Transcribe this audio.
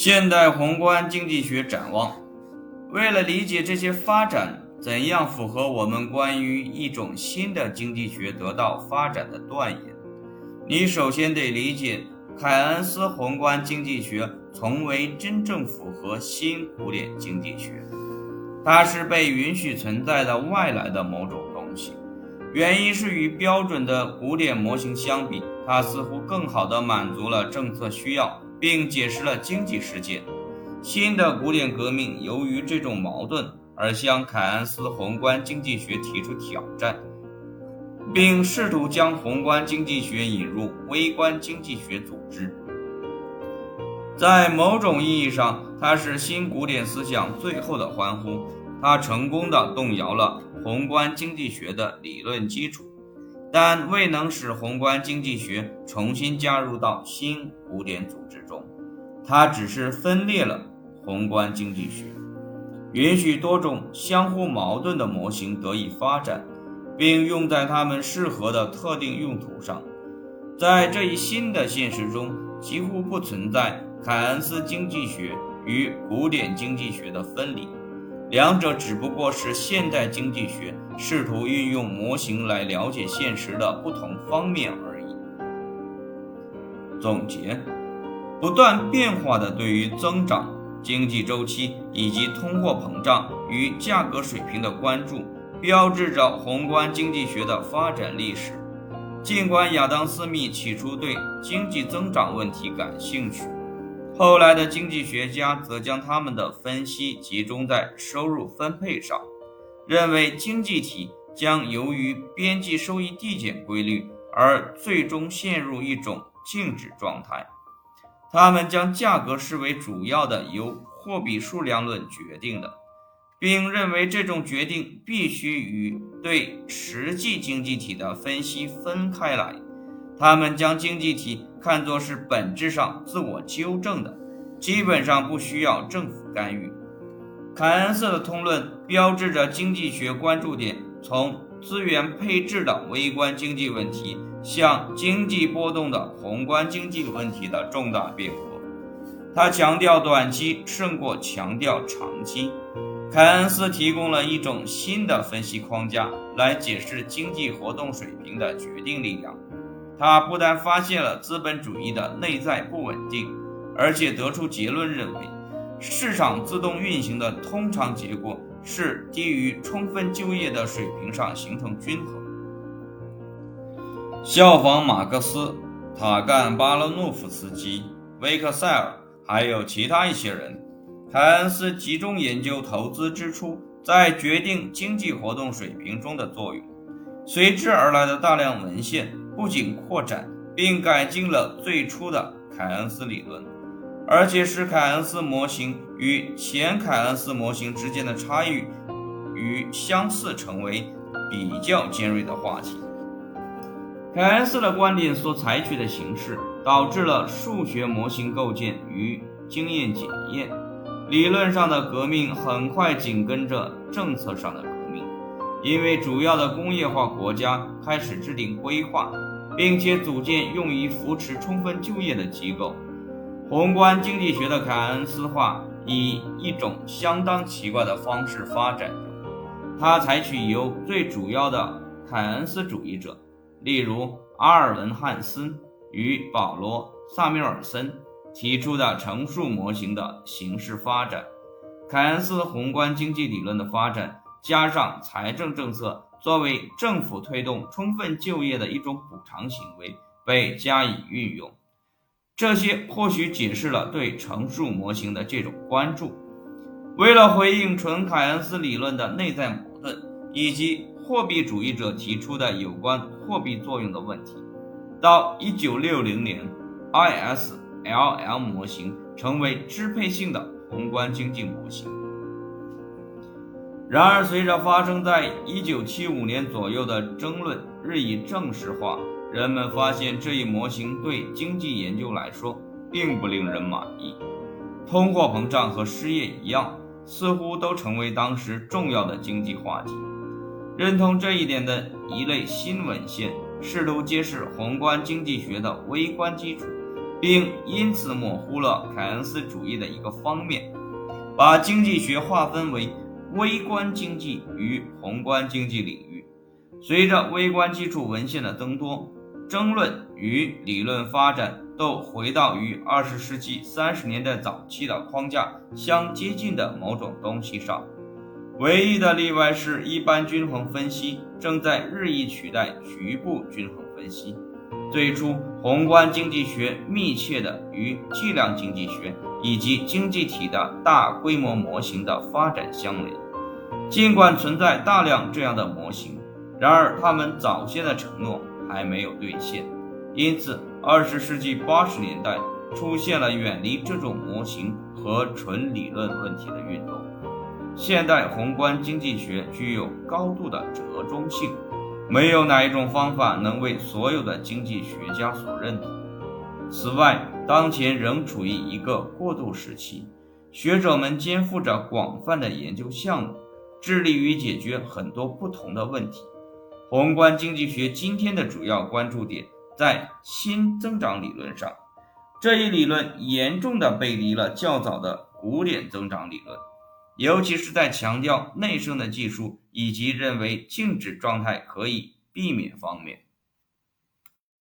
现代宏观经济学展望。为了理解这些发展怎样符合我们关于一种新的经济学得到发展的断言，你首先得理解凯恩斯宏观经济学从未真正符合新古典经济学，它是被允许存在的外来的某种东西。原因是与标准的古典模型相比，它似乎更好地满足了政策需要。并解释了经济世界。新的古典革命由于这种矛盾而向凯恩斯宏观经济学提出挑战，并试图将宏观经济学引入微观经济学组织。在某种意义上，它是新古典思想最后的欢呼。它成功的动摇了宏观经济学的理论基础。但未能使宏观经济学重新加入到新古典组织中，它只是分裂了宏观经济学，允许多种相互矛盾的模型得以发展，并用在它们适合的特定用途上。在这一新的现实中，几乎不存在凯恩斯经济学与古典经济学的分离。两者只不过是现代经济学试图运用模型来了解现实的不同方面而已。总结：不断变化的对于增长、经济周期以及通货膨胀与价格水平的关注，标志着宏观经济学的发展历史。尽管亚当·斯密起初对经济增长问题感兴趣。后来的经济学家则将他们的分析集中在收入分配上，认为经济体将由于边际收益递减规律而最终陷入一种静止状态。他们将价格视为主要的由货币数量论决定的，并认为这种决定必须与对实际经济体的分析分开来。他们将经济体看作是本质上自我纠正的，基本上不需要政府干预。凯恩斯的通论标志着经济学关注点从资源配置的微观经济问题向经济波动的宏观经济问题的重大变革。他强调短期胜过强调长期。凯恩斯提供了一种新的分析框架来解释经济活动水平的决定力量。他不但发现了资本主义的内在不稳定，而且得出结论认为，市场自动运行的通常结果是低于充分就业的水平上形成均衡。效仿马克思、塔干巴罗诺夫斯基、维克塞尔，还有其他一些人，凯恩斯集中研究投资支出在决定经济活动水平中的作用，随之而来的大量文献。不仅扩展并改进了最初的凯恩斯理论，而且使凯恩斯模型与前凯恩斯模型之间的差异与相似成为比较尖锐的话题。凯恩斯的观点所采取的形式导致了数学模型构建与经验检验，理论上的革命很快紧跟着政策上的革命，因为主要的工业化国家开始制定规划。并且组建用于扶持充分就业的机构。宏观经济学的凯恩斯化以一种相当奇怪的方式发展。它采取由最主要的凯恩斯主义者，例如阿尔文·汉森与保罗·萨缪尔森提出的乘数模型的形式发展。凯恩斯宏观经济理论的发展，加上财政政策。作为政府推动充分就业的一种补偿行为被加以运用，这些或许解释了对乘数模型的这种关注。为了回应纯凯恩斯理论的内在矛盾，以及货币主义者提出的有关货币作用的问题，到1960年，ISLM 模型成为支配性的宏观经济模型。然而，随着发生在1975年左右的争论日益正式化，人们发现这一模型对经济研究来说并不令人满意。通货膨胀和失业一样，似乎都成为当时重要的经济话题。认同这一点的一类新文献试图揭示宏观经济学的微观基础，并因此模糊了凯恩斯主义的一个方面，把经济学划分为微观经济与宏观经济领域。随着微观基础文献的增多，争论与理论发展都回到与二十世纪三十年代早期的框架相接近的某种东西上。唯一的例外是，一般均衡分析正在日益取代局部均衡分析。最初，宏观经济学密切的与计量经济学以及经济体的大规模模型的发展相连。尽管存在大量这样的模型，然而他们早先的承诺还没有兑现。因此，二十世纪八十年代出现了远离这种模型和纯理论问题的运动。现代宏观经济学具有高度的折中性，没有哪一种方法能为所有的经济学家所认同。此外，当前仍处于一个过渡时期，学者们肩负着广泛的研究项目，致力于解决很多不同的问题。宏观经济学今天的主要关注点在新增长理论上，这一理论严重的背离了较早的古典增长理论。尤其是在强调内生的技术以及认为静止状态可以避免方面。